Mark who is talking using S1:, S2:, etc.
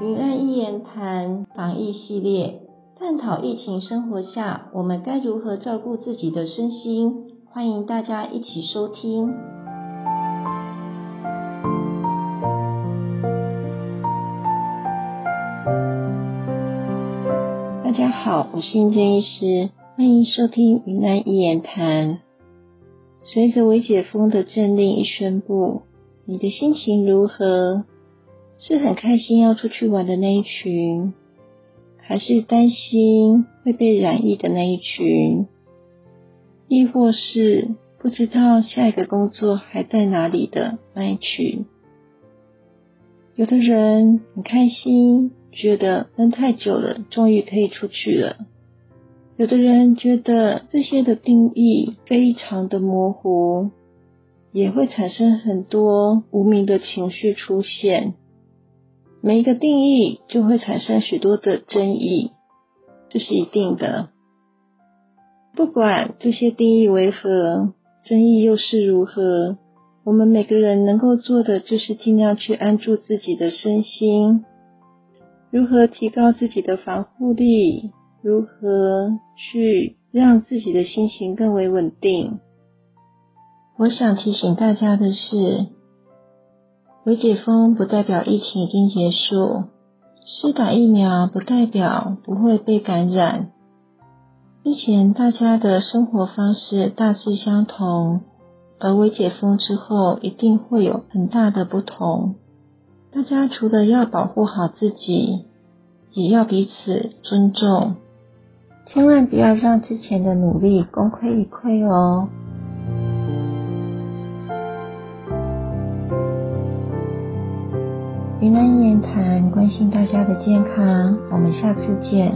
S1: 云安一言谈防疫系列，探讨疫情生活下我们该如何照顾自己的身心，欢迎大家一起收听。大家好，我是殷建医师，欢迎收听云南一言谈随着微解封的政令一宣布，你的心情如何？是很开心要出去玩的那一群，还是担心会被染疫的那一群？亦或是不知道下一个工作还在哪里的那一群？有的人很开心，觉得闷太久了，终于可以出去了；有的人觉得这些的定义非常的模糊，也会产生很多无名的情绪出现。每一个定义就会产生许多的争议，这是一定的。不管这些定义为何，争议又是如何，我们每个人能够做的就是尽量去安住自己的身心，如何提高自己的防护力，如何去让自己的心情更为稳定。我想提醒大家的是。微解封不代表疫情已经结束，施打疫苗不代表不会被感染。之前大家的生活方式大致相同，而微解封之后一定会有很大的不同。大家除了要保护好自己，也要彼此尊重，千万不要让之前的努力功亏一篑哦。云南言谈，关心大家的健康，我们下次见。